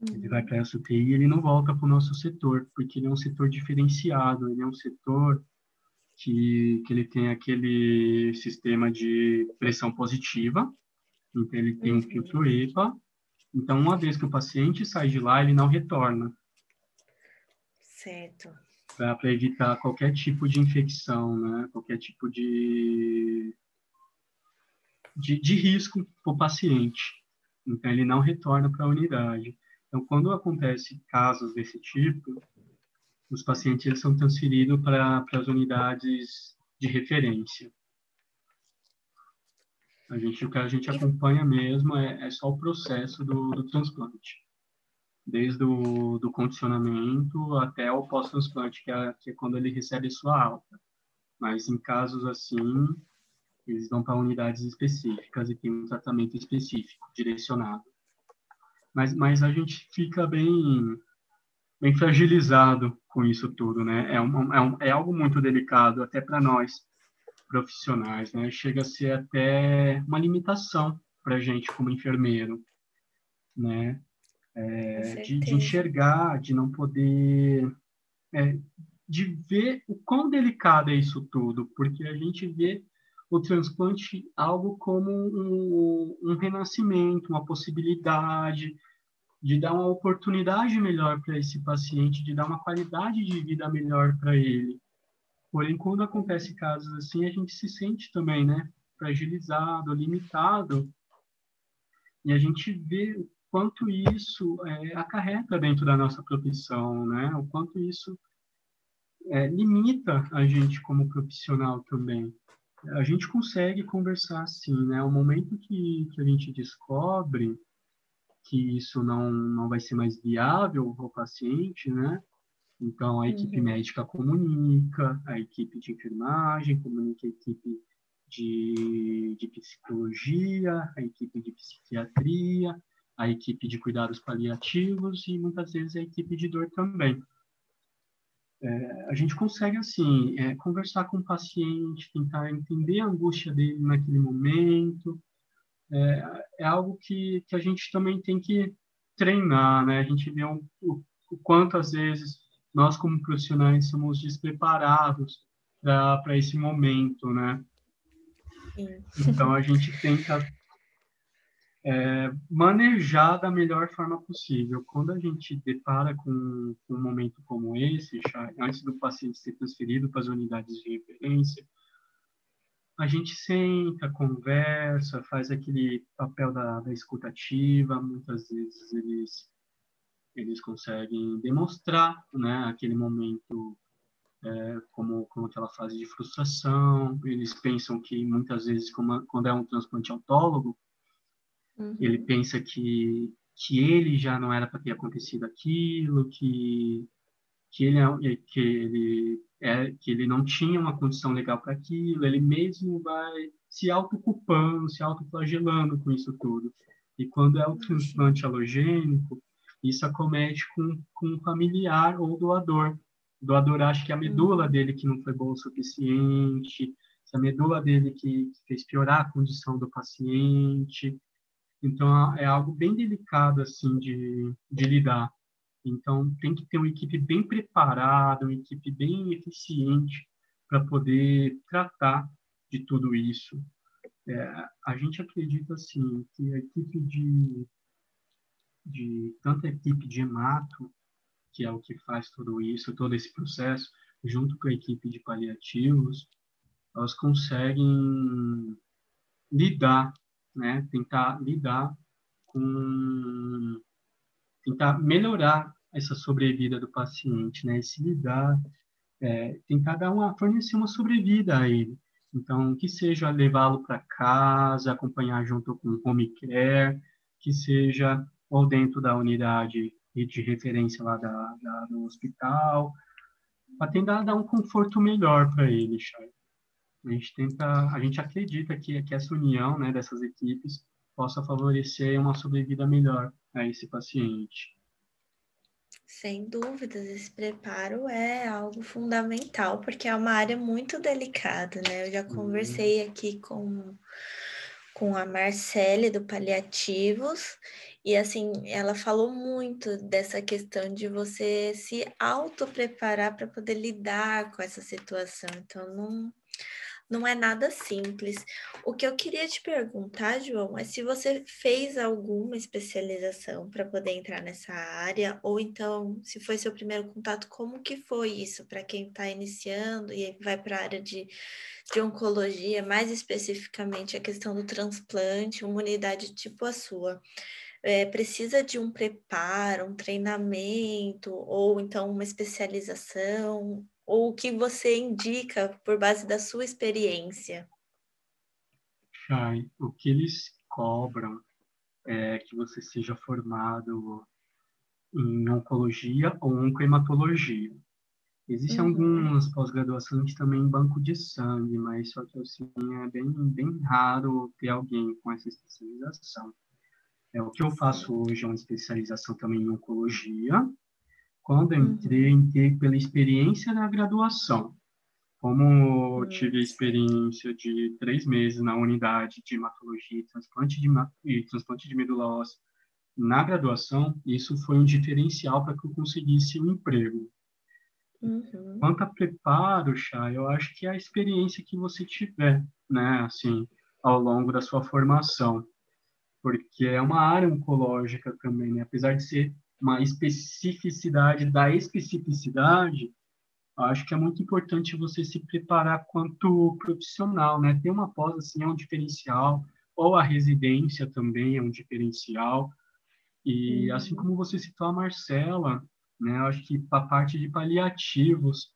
Uhum. Ele vai uhum. para essa UTI e ele não volta para o nosso setor, porque ele é um setor diferenciado, ele é um setor que, que ele tem aquele sistema de pressão positiva, então ele tem um uhum. filtro EPA. Então, uma vez que o paciente sai de lá, ele não retorna. Certo. Para evitar qualquer tipo de infecção, né? qualquer tipo de, de, de risco para o paciente. Então, ele não retorna para a unidade. Então, quando acontece casos desse tipo, os pacientes eles são transferidos para as unidades de referência. A gente, o que a gente acompanha mesmo é, é só o processo do, do transplante, desde o do condicionamento até o pós-transplante, que, é, que é quando ele recebe sua alta. Mas em casos assim, eles vão para unidades específicas e tem um tratamento específico, direcionado. Mas, mas a gente fica bem bem fragilizado com isso tudo, né? É, um, é, um, é algo muito delicado até para nós profissionais, né? Chega a ser até uma limitação para a gente como enfermeiro, né? É, de, de, enxergar, de não poder, é, de ver o quão delicado é isso tudo, porque a gente vê o transplante algo como um, um renascimento, uma possibilidade, de dar uma oportunidade melhor para esse paciente, de dar uma qualidade de vida melhor para ele. Porém, quando acontece casos assim, a gente se sente também, né, fragilizado, limitado, e a gente vê o quanto isso é, acarreta dentro da nossa profissão, né, o quanto isso é, limita a gente como profissional também. A gente consegue conversar assim, né, o momento que, que a gente descobre que isso não, não vai ser mais viável ao paciente, né? Então, a equipe uhum. médica comunica, a equipe de enfermagem comunica a equipe de, de psicologia, a equipe de psiquiatria, a equipe de cuidados paliativos e muitas vezes a equipe de dor também. É, a gente consegue, assim, é, conversar com o paciente, tentar entender a angústia dele naquele momento, é, é algo que, que a gente também tem que treinar, né? A gente vê um, o, o quanto, às vezes, nós, como profissionais, somos despreparados para esse momento, né? Sim. Então, a gente tenta é, manejar da melhor forma possível. Quando a gente depara com, com um momento como esse, já, antes do paciente ser transferido para as unidades de referência, a gente senta, conversa, faz aquele papel da, da escutativa, muitas vezes eles, eles conseguem demonstrar né, aquele momento é, como, como aquela fase de frustração, eles pensam que muitas vezes, como, quando é um transplante autólogo, uhum. ele pensa que, que ele já não era para ter acontecido aquilo, que, que, ele, é, que ele é que ele não tinha uma condição legal para aquilo, ele mesmo vai se autoculpando, se autoflagelando com isso tudo. E quando é o transplante halogênico, isso acomete com, com um familiar ou doador. O doador acha que a medula dele que não foi boa o suficiente, se a medula dele que, que fez piorar a condição do paciente. Então, é algo bem delicado, assim, de, de lidar. Então, tem que ter uma equipe bem preparada, uma equipe bem eficiente para poder tratar de tudo isso. É, a gente acredita, assim, que a equipe de, de tanto a equipe de hemato, que é o que faz tudo isso, todo esse processo, junto com a equipe de paliativos, elas conseguem lidar, né, tentar lidar com tentar melhorar essa sobrevida do paciente, né? Se lidar, é, tentar dar uma, fornecer uma sobrevida a ele. Então, que seja levá-lo para casa, acompanhar junto com o home care, que seja ou dentro da unidade de referência lá da, da do hospital, para tentar dar um conforto melhor para ele, Chay. A gente tenta, a gente acredita que, que essa união, né, dessas equipes possa favorecer uma sobrevida melhor a esse paciente. Sem dúvidas, esse preparo é algo fundamental, porque é uma área muito delicada, né? Eu já uhum. conversei aqui com, com a Marcele do Paliativos, e assim, ela falou muito dessa questão de você se auto-preparar para poder lidar com essa situação. Então, não, não é nada simples. O que eu queria te perguntar, João, é se você fez alguma especialização para poder entrar nessa área, ou então, se foi seu primeiro contato, como que foi isso para quem está iniciando e vai para a área de, de oncologia, mais especificamente a questão do transplante, uma unidade tipo a sua. É, precisa de um preparo, um treinamento, ou então uma especialização? ou o que você indica por base da sua experiência? Chay, o que eles cobram é que você seja formado em oncologia ou oncohematologia. Existem uhum. algumas pós-graduações também em banco de sangue, mas só que assim, é bem, bem raro ter alguém com essa especialização. É, o que eu faço hoje é uma especialização também em oncologia, quando entrei, uhum. entrei pela experiência da graduação. Como eu tive a experiência de três meses na unidade de hematologia e transplante de, e transplante de medula óssea na graduação, isso foi um diferencial para que eu conseguisse um emprego. Uhum. Quanto a preparo, Chá, eu acho que é a experiência que você tiver, né, assim, ao longo da sua formação. Porque é uma área oncológica também, né? apesar de ser uma especificidade da especificidade, acho que é muito importante você se preparar quanto profissional, né? Ter uma pós assim é um diferencial, ou a residência também é um diferencial. E uhum. assim como você citou a Marcela, né? Acho que a parte de paliativos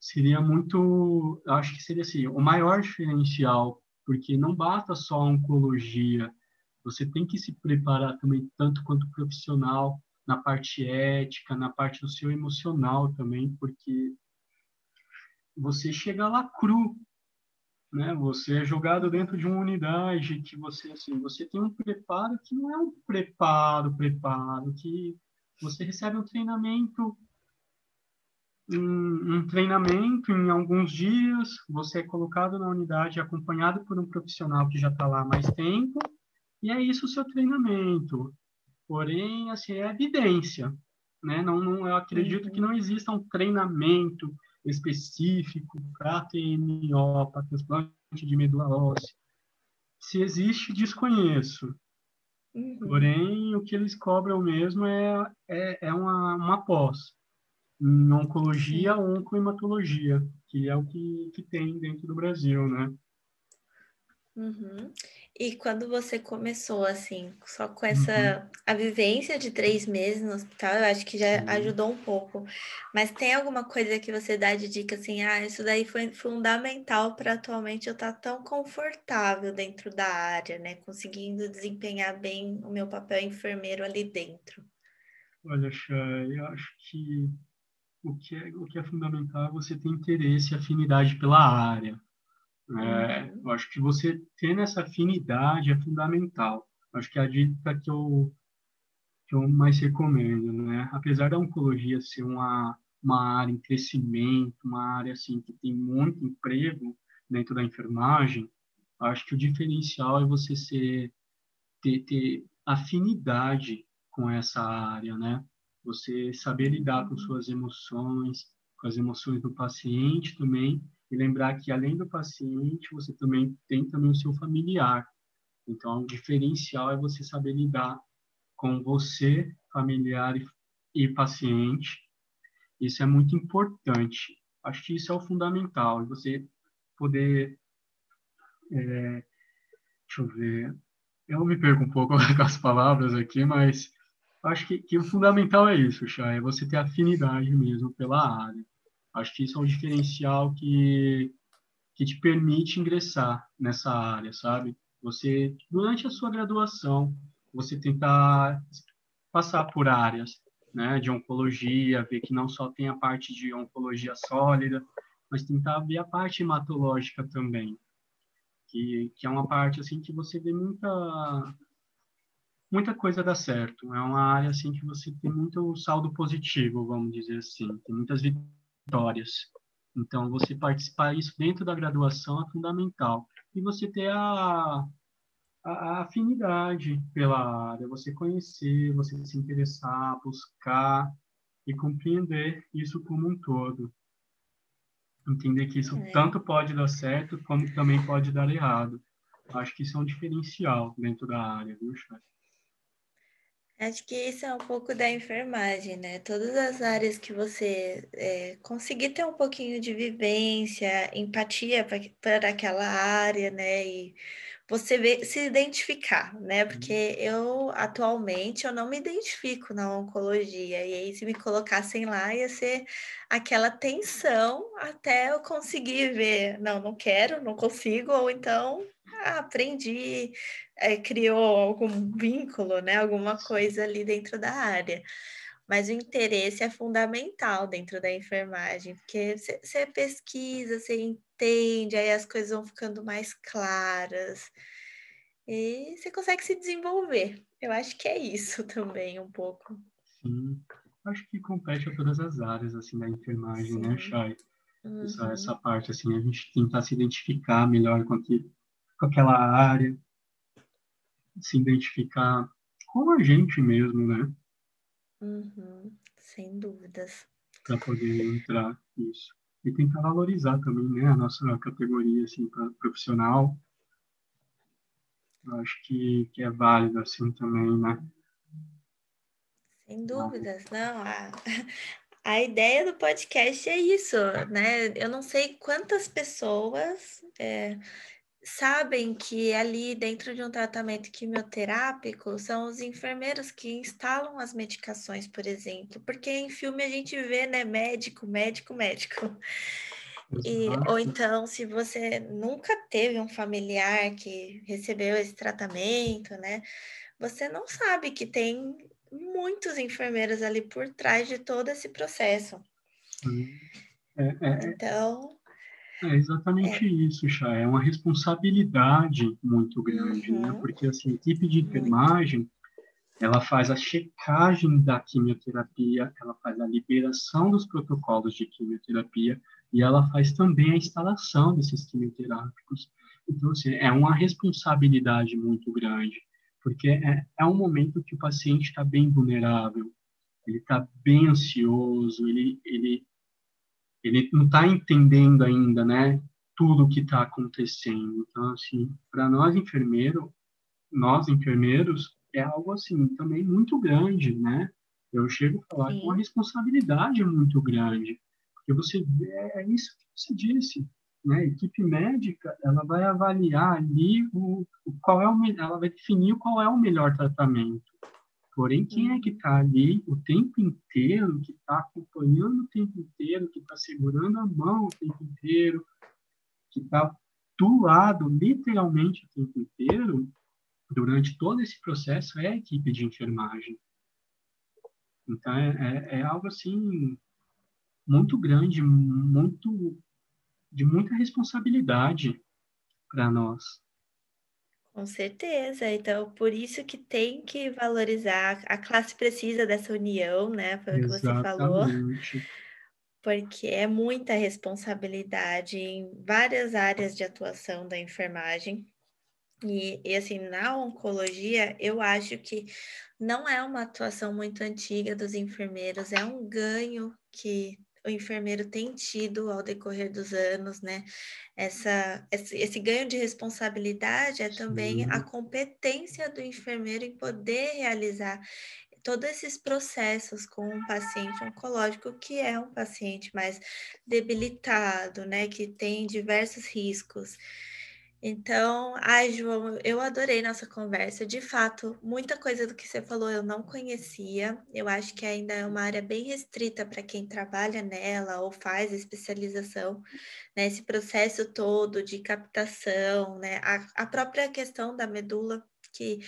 seria muito, acho que seria assim, o maior diferencial, porque não basta só a oncologia, você tem que se preparar também tanto quanto profissional na parte ética, na parte do seu emocional também, porque você chega lá cru, né? Você é jogado dentro de uma unidade que você assim, você tem um preparo que não é um preparo, preparo, que você recebe um treinamento um, um treinamento em alguns dias, você é colocado na unidade acompanhado por um profissional que já está lá há mais tempo, e é isso o seu treinamento. Porém, assim, é evidência, né? Não, não, eu acredito que não exista um treinamento específico para TMO, para transplante de medula óssea. Se existe, desconheço. Uhum. Porém, o que eles cobram mesmo é, é, é uma, uma pós em oncologia ou oncohematologia, que é o que, que tem dentro do Brasil, né? Uhum. E quando você começou, assim, só com essa uhum. a vivência de três meses no hospital, eu acho que já uhum. ajudou um pouco. Mas tem alguma coisa que você dá de dica assim, ah, isso daí foi fundamental para atualmente eu estar tá tão confortável dentro da área, né? Conseguindo desempenhar bem o meu papel enfermeiro ali dentro. Olha, Chay, eu acho que o que é, o que é fundamental é você ter interesse e afinidade pela área. É, uhum. eu acho que você ter essa afinidade é fundamental. Eu acho que é a dica que eu, que eu mais recomendo, né? Apesar da oncologia ser uma, uma área em crescimento, uma área assim que tem muito emprego dentro da enfermagem, acho que o diferencial é você ser, ter, ter afinidade com essa área, né? Você saber lidar com uhum. suas emoções, com as emoções do paciente também, e lembrar que além do paciente, você também tem também o seu familiar. Então, o diferencial é você saber lidar com você, familiar e, e paciente. Isso é muito importante. Acho que isso é o fundamental. E você poder, é, deixa eu ver, eu me perco um pouco com as palavras aqui, mas acho que, que o fundamental é isso, Chay, é você ter afinidade mesmo pela área. Acho que isso é um diferencial que, que te permite ingressar nessa área, sabe? Você, durante a sua graduação, você tentar passar por áreas né, de oncologia, ver que não só tem a parte de oncologia sólida, mas tentar ver a parte hematológica também, que, que é uma parte assim que você vê muita muita coisa dar certo. É uma área assim que você tem muito saldo positivo, vamos dizer assim, tem muitas vitórias. Então, você participar isso dentro da graduação é fundamental. E você ter a, a, afinidade pela área, você conhecer, você se interessar, buscar e compreender isso como um todo. Entender que isso é. tanto pode dar certo, como também pode dar errado. Acho que isso é um diferencial dentro da área, viu, Chay? Acho que isso é um pouco da enfermagem, né? Todas as áreas que você é, conseguir ter um pouquinho de vivência, empatia para aquela área, né? E você se identificar, né? Porque eu atualmente eu não me identifico na oncologia, e aí se me colocassem lá ia ser aquela tensão até eu conseguir ver, não, não quero, não consigo, ou então ah, aprendi, é, criou algum vínculo, né? Alguma coisa ali dentro da área. Mas o interesse é fundamental dentro da enfermagem, porque você pesquisa, você entende, aí as coisas vão ficando mais claras e você consegue se desenvolver. Eu acho que é isso também, um pouco. Sim, acho que compete a todas as áreas, assim, da enfermagem, né, Sim. né, Chay? Uhum. Essa, essa parte, assim, a gente tentar se identificar melhor com, que, com aquela área, se identificar com a gente mesmo, né? Uhum, sem dúvidas. Para poder entrar nisso. E tentar valorizar também né, a nossa categoria assim, profissional. Eu acho que, que é válido assim também, né? Sem dúvidas, não. A, a ideia do podcast é isso, né? Eu não sei quantas pessoas é, sabem que ali dentro de um tratamento quimioterápico são os enfermeiros que instalam as medicações, por exemplo, porque em filme a gente vê, né, médico, médico, médico. E, ou então, se você nunca teve um familiar que recebeu esse tratamento, né, você não sabe que tem muitos enfermeiros ali por trás de todo esse processo. É, é, é. então, é exatamente é. isso, Chá. É uma responsabilidade muito grande, né? uhum. né? Porque assim, a equipe de enfermagem, ela faz a checagem da quimioterapia, ela faz a liberação dos protocolos de quimioterapia e ela faz também a instalação desses quimioterápicos. Então, assim, é uma responsabilidade muito grande, porque é, é um momento que o paciente está bem vulnerável, ele está bem ansioso, ele, ele ele não está entendendo ainda, né, tudo o que está acontecendo. Então, assim, para nós enfermeiros, nós enfermeiros, é algo assim também muito grande, né? Eu chego a falar Sim. com uma responsabilidade muito grande, porque você é isso que você disse, né? A equipe médica, ela vai avaliar ali o, o qual é o ela vai definir qual é o melhor tratamento. Porém, quem é que está ali o tempo inteiro, que está acompanhando o tempo inteiro, que está segurando a mão o tempo inteiro, que está do lado, literalmente, o tempo inteiro, durante todo esse processo, é a equipe de enfermagem. Então, é, é, é algo, assim, muito grande, muito de muita responsabilidade para nós. Com certeza. Então, por isso que tem que valorizar. A classe precisa dessa união, né? Foi o que você falou. Porque é muita responsabilidade em várias áreas de atuação da enfermagem. E, e, assim, na oncologia, eu acho que não é uma atuação muito antiga dos enfermeiros, é um ganho que o enfermeiro tem tido ao decorrer dos anos, né? Essa, esse, esse ganho de responsabilidade é também Sim. a competência do enfermeiro em poder realizar todos esses processos com um paciente oncológico que é um paciente mais debilitado, né, que tem diversos riscos. Então, ai, João, eu adorei nossa conversa. De fato, muita coisa do que você falou eu não conhecia. Eu acho que ainda é uma área bem restrita para quem trabalha nela ou faz especialização, né? Esse processo todo de captação, né? A, a própria questão da medula, que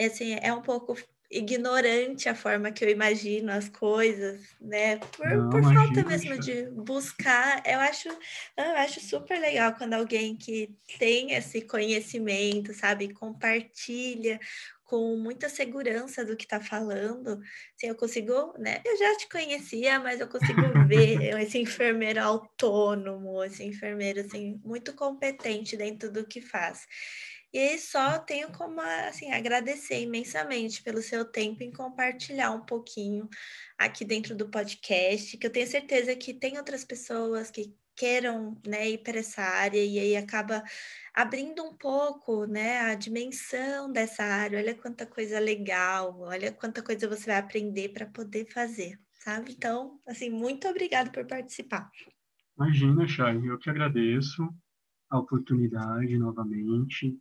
assim, é um pouco ignorante a forma que eu imagino as coisas, né? Por, Não, por falta mesmo de buscar. Eu acho, eu acho super legal quando alguém que tem esse conhecimento, sabe, compartilha com muita segurança do que está falando. Assim, eu consigo, né? Eu já te conhecia, mas eu consigo ver esse enfermeiro autônomo, esse enfermeiro assim muito competente dentro do que faz. E só tenho como assim agradecer imensamente pelo seu tempo em compartilhar um pouquinho aqui dentro do podcast, que eu tenho certeza que tem outras pessoas que queiram né, ir para essa área e aí acaba abrindo um pouco né, a dimensão dessa área. Olha quanta coisa legal, olha quanta coisa você vai aprender para poder fazer, sabe? Então, assim, muito obrigada por participar. Imagina, Chay, eu que agradeço a oportunidade novamente.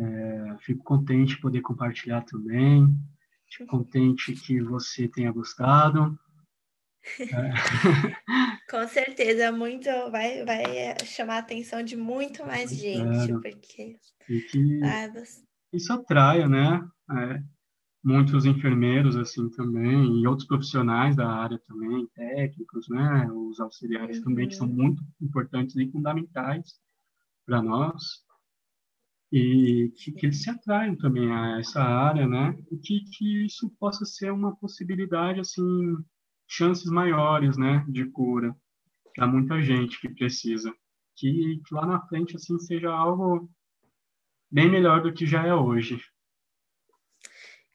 É, fico contente de poder compartilhar também. Fico contente que você tenha gostado. É. Com certeza, muito vai, vai chamar a atenção de muito mais gente, porque e que isso atraia, né? É, muitos enfermeiros assim também e outros profissionais da área também, técnicos, né? Os auxiliares uhum. também que são uhum. muito importantes e fundamentais para nós e que, que, eles se atraiam também a essa área, né? E que, que isso possa ser uma possibilidade, assim, chances maiores, né, de cura para muita gente que precisa. Que, que lá na frente, assim, seja algo bem melhor do que já é hoje.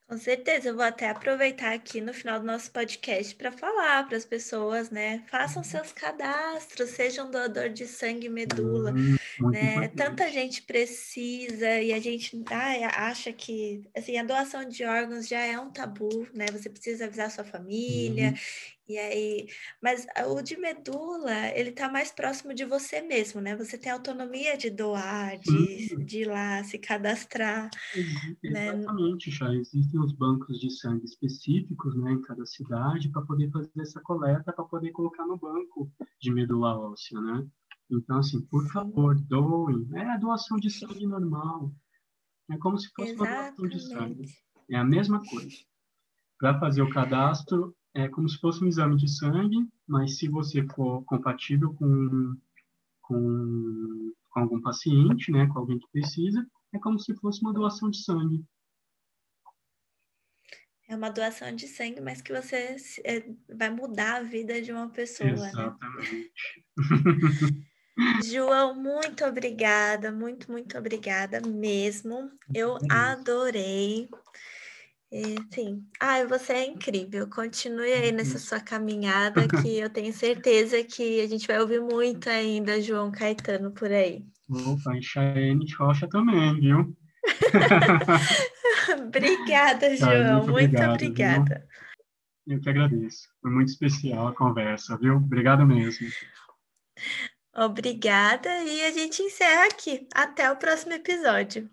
Com certeza, eu vou até aproveitar aqui no final do nosso podcast para falar para as pessoas, né? Façam uhum. seus cadastros, sejam doador de sangue e medula, uhum, né? Tanta gente precisa e a gente ah, acha que assim, a doação de órgãos já é um tabu, né? Você precisa avisar sua família uhum. E aí, mas o de medula, ele está mais próximo de você mesmo, né? Você tem autonomia de doar, de, de ir lá se cadastrar. Né? Exatamente, né? já existem os bancos de sangue específicos, né, em cada cidade, para poder fazer essa coleta, para poder colocar no banco de medula óssea, né? Então, assim, por favor, doem. É a doação de sangue normal. É como se fosse Exatamente. uma doação de sangue. É a mesma coisa. Para fazer o cadastro, é como se fosse um exame de sangue, mas se você for compatível com, com, com algum paciente, né, com alguém que precisa, é como se fosse uma doação de sangue. É uma doação de sangue, mas que você é, vai mudar a vida de uma pessoa, né? Exatamente. né? João, muito obrigada, muito, muito obrigada mesmo. Eu adorei. Sim. Ai, você é incrível. Continue aí nessa uhum. sua caminhada, que eu tenho certeza que a gente vai ouvir muito ainda João Caetano por aí. Opa, e Chayenne Rocha também, viu? obrigada, João. muito, muito obrigada. Viu? Eu que agradeço. Foi muito especial a conversa, viu? Obrigado mesmo. Obrigada e a gente encerra aqui. Até o próximo episódio.